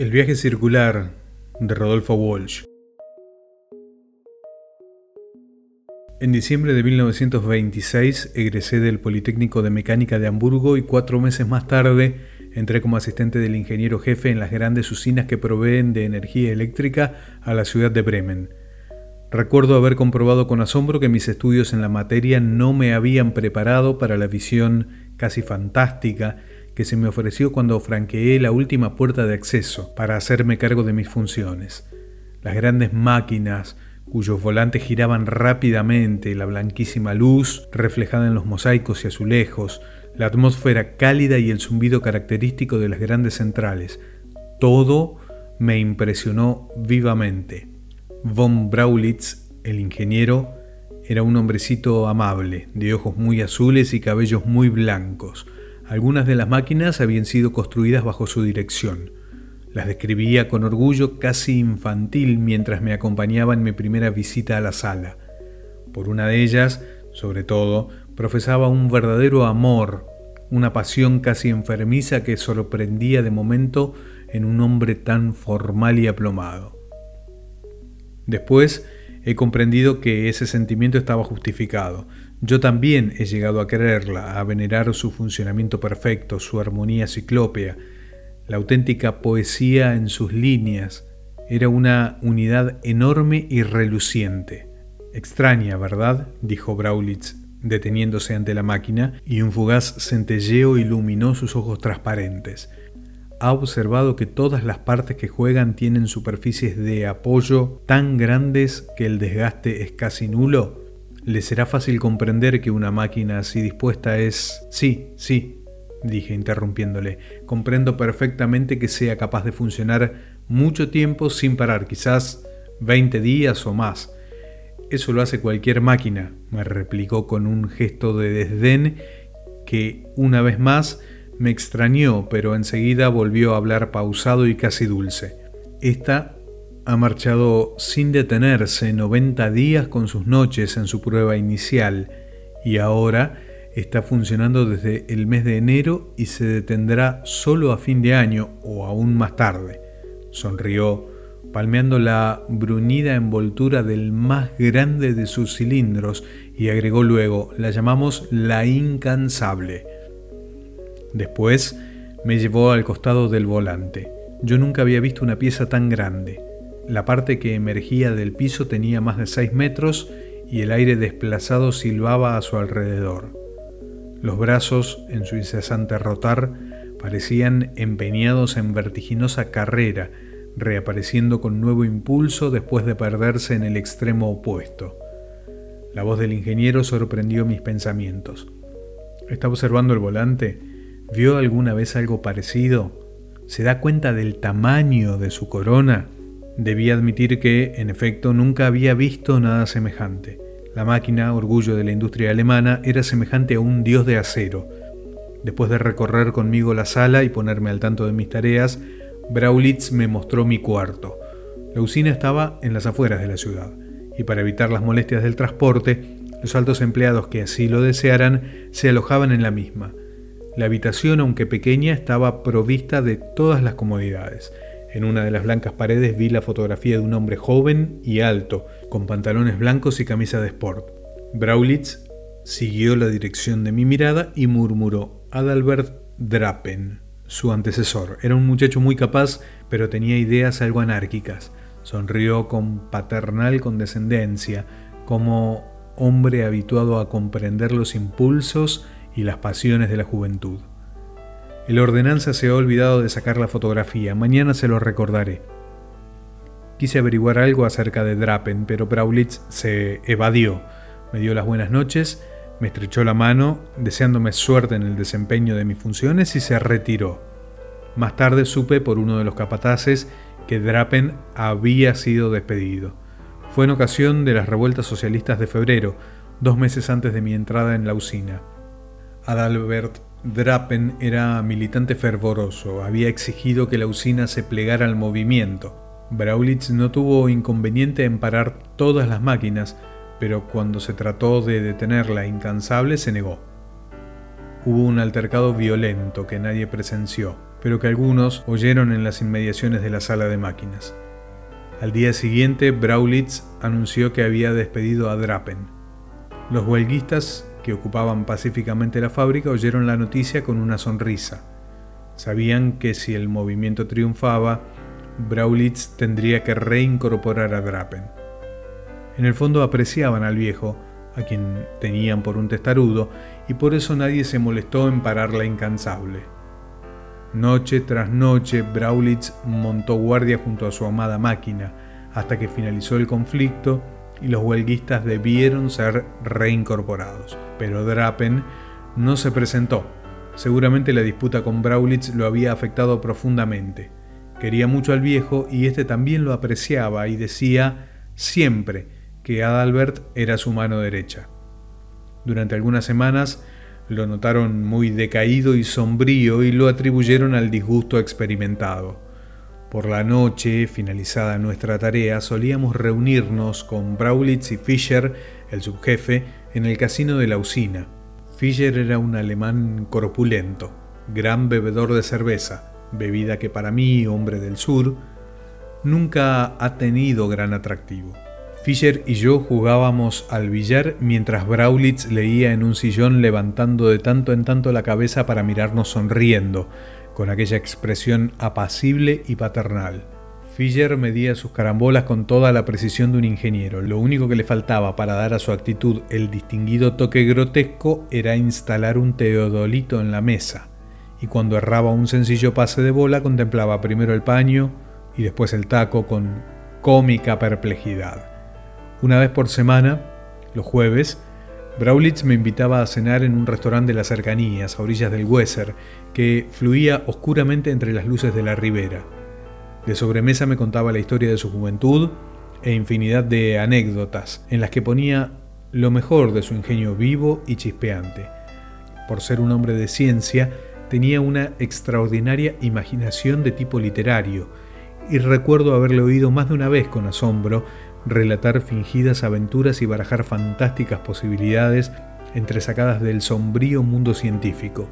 El viaje circular de Rodolfo Walsh. En diciembre de 1926 egresé del Politécnico de Mecánica de Hamburgo y cuatro meses más tarde entré como asistente del ingeniero jefe en las grandes usinas que proveen de energía eléctrica a la ciudad de Bremen. Recuerdo haber comprobado con asombro que mis estudios en la materia no me habían preparado para la visión casi fantástica que se me ofreció cuando franqueé la última puerta de acceso para hacerme cargo de mis funciones. Las grandes máquinas, cuyos volantes giraban rápidamente, la blanquísima luz reflejada en los mosaicos y azulejos, la atmósfera cálida y el zumbido característico de las grandes centrales, todo me impresionó vivamente. Von Braulitz, el ingeniero, era un hombrecito amable, de ojos muy azules y cabellos muy blancos. Algunas de las máquinas habían sido construidas bajo su dirección. Las describía con orgullo casi infantil mientras me acompañaba en mi primera visita a la sala. Por una de ellas, sobre todo, profesaba un verdadero amor, una pasión casi enfermiza que sorprendía de momento en un hombre tan formal y aplomado. Después he comprendido que ese sentimiento estaba justificado. Yo también he llegado a quererla, a venerar su funcionamiento perfecto, su armonía ciclópea, la auténtica poesía en sus líneas. Era una unidad enorme y reluciente. Extraña, ¿verdad? dijo Braulitz, deteniéndose ante la máquina, y un fugaz centelleo iluminó sus ojos transparentes. ¿Ha observado que todas las partes que juegan tienen superficies de apoyo tan grandes que el desgaste es casi nulo? Le será fácil comprender que una máquina así dispuesta es... Sí, sí, dije interrumpiéndole. Comprendo perfectamente que sea capaz de funcionar mucho tiempo sin parar, quizás 20 días o más. Eso lo hace cualquier máquina, me replicó con un gesto de desdén que, una vez más, me extrañó, pero enseguida volvió a hablar pausado y casi dulce. Esta ha marchado sin detenerse 90 días con sus noches en su prueba inicial y ahora está funcionando desde el mes de enero y se detendrá solo a fin de año o aún más tarde. Sonrió, palmeando la brunida envoltura del más grande de sus cilindros y agregó luego, la llamamos la incansable. Después me llevó al costado del volante. Yo nunca había visto una pieza tan grande. La parte que emergía del piso tenía más de 6 metros y el aire desplazado silbaba a su alrededor. Los brazos, en su incesante rotar, parecían empeñados en vertiginosa carrera, reapareciendo con nuevo impulso después de perderse en el extremo opuesto. La voz del ingeniero sorprendió mis pensamientos. ¿Está observando el volante? ¿Vio alguna vez algo parecido? ¿Se da cuenta del tamaño de su corona? Debía admitir que, en efecto, nunca había visto nada semejante. La máquina, orgullo de la industria alemana, era semejante a un dios de acero. Después de recorrer conmigo la sala y ponerme al tanto de mis tareas, Braulitz me mostró mi cuarto. La usina estaba en las afueras de la ciudad, y para evitar las molestias del transporte, los altos empleados que así lo desearan se alojaban en la misma. La habitación, aunque pequeña, estaba provista de todas las comodidades. En una de las blancas paredes vi la fotografía de un hombre joven y alto, con pantalones blancos y camisa de sport. Braulitz siguió la dirección de mi mirada y murmuró Adalbert Drapen, su antecesor. Era un muchacho muy capaz, pero tenía ideas algo anárquicas. Sonrió con paternal condescendencia, como hombre habituado a comprender los impulsos y las pasiones de la juventud. El ordenanza se ha olvidado de sacar la fotografía, mañana se lo recordaré. Quise averiguar algo acerca de Drapen, pero Braulitz se evadió. Me dio las buenas noches, me estrechó la mano, deseándome suerte en el desempeño de mis funciones y se retiró. Más tarde supe por uno de los capataces que Drapen había sido despedido. Fue en ocasión de las revueltas socialistas de febrero, dos meses antes de mi entrada en la usina. Adalbert Drapen era militante fervoroso, había exigido que la usina se plegara al movimiento. Braulitz no tuvo inconveniente en parar todas las máquinas, pero cuando se trató de detenerla incansable se negó. Hubo un altercado violento que nadie presenció. pero que algunos oyeron en las inmediaciones de la sala de máquinas. Al día siguiente, Braulitz anunció que había despedido a Drapen. Los huelguistas que ocupaban pacíficamente la fábrica oyeron la noticia con una sonrisa. Sabían que si el movimiento triunfaba, Braulitz tendría que reincorporar a Drapen. En el fondo apreciaban al viejo, a quien tenían por un testarudo, y por eso nadie se molestó en parar la incansable. Noche tras noche, Braulitz montó guardia junto a su amada máquina, hasta que finalizó el conflicto y los huelguistas debieron ser reincorporados. Pero Drapen no se presentó. Seguramente la disputa con Braulitz lo había afectado profundamente. Quería mucho al viejo y este también lo apreciaba y decía siempre que Adalbert era su mano derecha. Durante algunas semanas lo notaron muy decaído y sombrío y lo atribuyeron al disgusto experimentado. Por la noche, finalizada nuestra tarea, solíamos reunirnos con Braulitz y Fischer, el subjefe, en el casino de la usina. Fischer era un alemán corpulento, gran bebedor de cerveza, bebida que para mí, hombre del sur, nunca ha tenido gran atractivo. Fischer y yo jugábamos al billar mientras Braulitz leía en un sillón levantando de tanto en tanto la cabeza para mirarnos sonriendo, con aquella expresión apacible y paternal. Fischer medía sus carambolas con toda la precisión de un ingeniero. Lo único que le faltaba para dar a su actitud el distinguido toque grotesco era instalar un teodolito en la mesa, y cuando erraba un sencillo pase de bola contemplaba primero el paño y después el taco con cómica perplejidad. Una vez por semana, los jueves, Braulitz me invitaba a cenar en un restaurante de las cercanías, a orillas del Weser, que fluía oscuramente entre las luces de la ribera. De sobremesa me contaba la historia de su juventud e infinidad de anécdotas, en las que ponía lo mejor de su ingenio vivo y chispeante. Por ser un hombre de ciencia, tenía una extraordinaria imaginación de tipo literario, y recuerdo haberle oído más de una vez con asombro relatar fingidas aventuras y barajar fantásticas posibilidades entresacadas del sombrío mundo científico.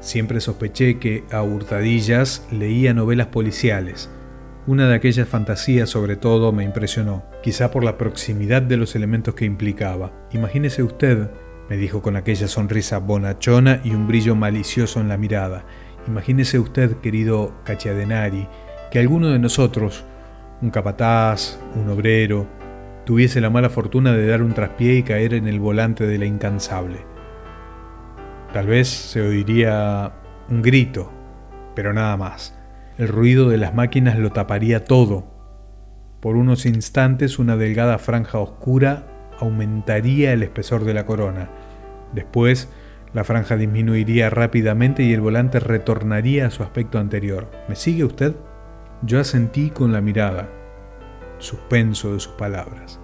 Siempre sospeché que a hurtadillas leía novelas policiales. Una de aquellas fantasías sobre todo me impresionó, quizá por la proximidad de los elementos que implicaba. Imagínese usted, me dijo con aquella sonrisa bonachona y un brillo malicioso en la mirada, imagínese usted, querido Cachiadenari, que alguno de nosotros, un capataz, un obrero, tuviese la mala fortuna de dar un traspié y caer en el volante de la incansable. Tal vez se oiría un grito, pero nada más. El ruido de las máquinas lo taparía todo. Por unos instantes una delgada franja oscura aumentaría el espesor de la corona. Después, la franja disminuiría rápidamente y el volante retornaría a su aspecto anterior. ¿Me sigue usted? Yo asentí con la mirada, suspenso de sus palabras.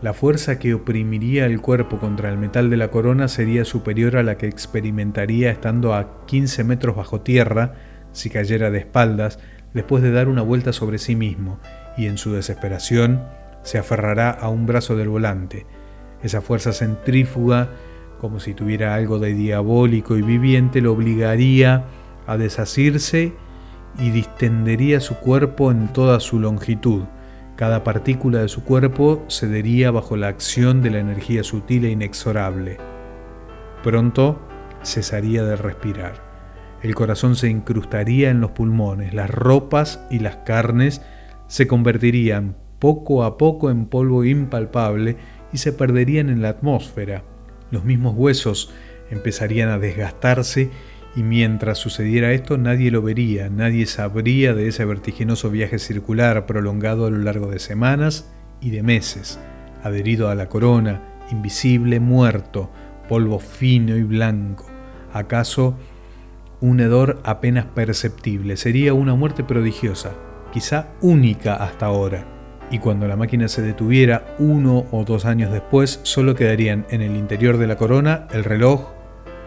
La fuerza que oprimiría el cuerpo contra el metal de la corona sería superior a la que experimentaría estando a 15 metros bajo tierra si cayera de espaldas después de dar una vuelta sobre sí mismo y en su desesperación se aferrará a un brazo del volante. Esa fuerza centrífuga, como si tuviera algo de diabólico y viviente, lo obligaría a desasirse y distendería su cuerpo en toda su longitud. Cada partícula de su cuerpo cedería bajo la acción de la energía sutil e inexorable. Pronto cesaría de respirar. El corazón se incrustaría en los pulmones, las ropas y las carnes se convertirían poco a poco en polvo impalpable y se perderían en la atmósfera. Los mismos huesos empezarían a desgastarse y mientras sucediera esto nadie lo vería, nadie sabría de ese vertiginoso viaje circular prolongado a lo largo de semanas y de meses, adherido a la corona, invisible, muerto, polvo fino y blanco. ¿Acaso un hedor apenas perceptible? Sería una muerte prodigiosa, quizá única hasta ahora. Y cuando la máquina se detuviera uno o dos años después, solo quedarían en el interior de la corona el reloj,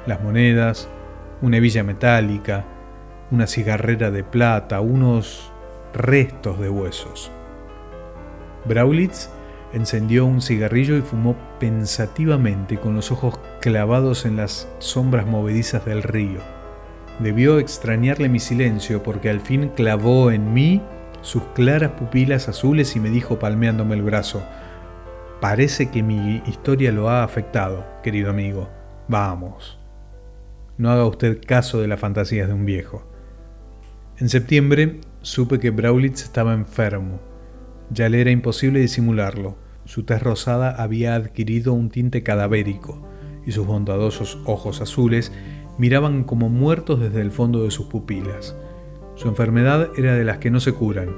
las monedas, una hebilla metálica, una cigarrera de plata, unos restos de huesos. Braulitz encendió un cigarrillo y fumó pensativamente con los ojos clavados en las sombras movedizas del río. Debió extrañarle mi silencio porque al fin clavó en mí sus claras pupilas azules y me dijo palmeándome el brazo, parece que mi historia lo ha afectado, querido amigo. Vamos. No haga usted caso de las fantasías de un viejo. En septiembre supe que Braulitz estaba enfermo. Ya le era imposible disimularlo. Su tez rosada había adquirido un tinte cadavérico y sus bondadosos ojos azules miraban como muertos desde el fondo de sus pupilas. Su enfermedad era de las que no se curan,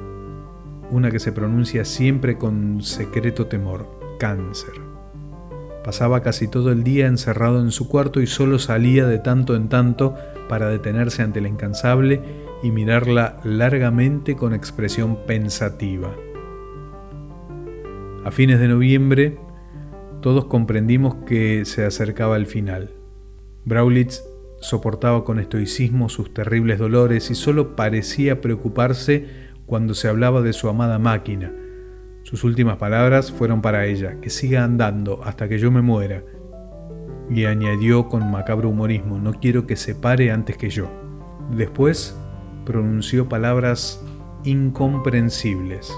una que se pronuncia siempre con secreto temor, cáncer. Pasaba casi todo el día encerrado en su cuarto y solo salía de tanto en tanto para detenerse ante la incansable y mirarla largamente con expresión pensativa. A fines de noviembre, todos comprendimos que se acercaba el final. Braulitz soportaba con estoicismo sus terribles dolores y solo parecía preocuparse cuando se hablaba de su amada máquina. Sus últimas palabras fueron para ella, que siga andando hasta que yo me muera. Y añadió con macabro humorismo, no quiero que se pare antes que yo. Después pronunció palabras incomprensibles.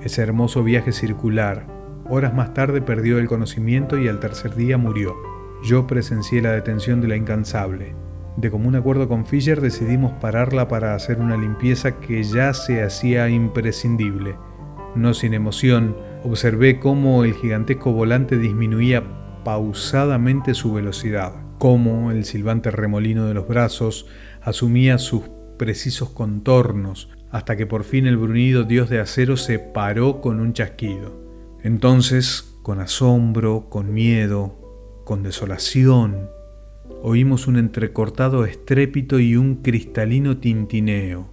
Ese hermoso viaje circular, horas más tarde perdió el conocimiento y al tercer día murió. Yo presencié la detención de la incansable. De común acuerdo con Fischer decidimos pararla para hacer una limpieza que ya se hacía imprescindible. No sin emoción, observé cómo el gigantesco volante disminuía pausadamente su velocidad, cómo el silbante remolino de los brazos asumía sus precisos contornos, hasta que por fin el brunido dios de acero se paró con un chasquido. Entonces, con asombro, con miedo, con desolación, oímos un entrecortado estrépito y un cristalino tintineo,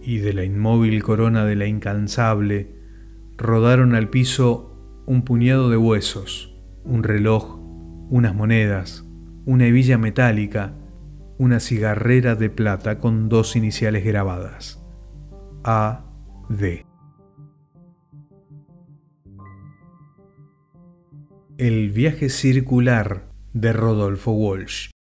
y de la inmóvil corona de la incansable rodaron al piso un puñado de huesos, un reloj, unas monedas, una hebilla metálica, una cigarrera de plata con dos iniciales grabadas. A. D. El viaje circular de Rodolfo Walsh.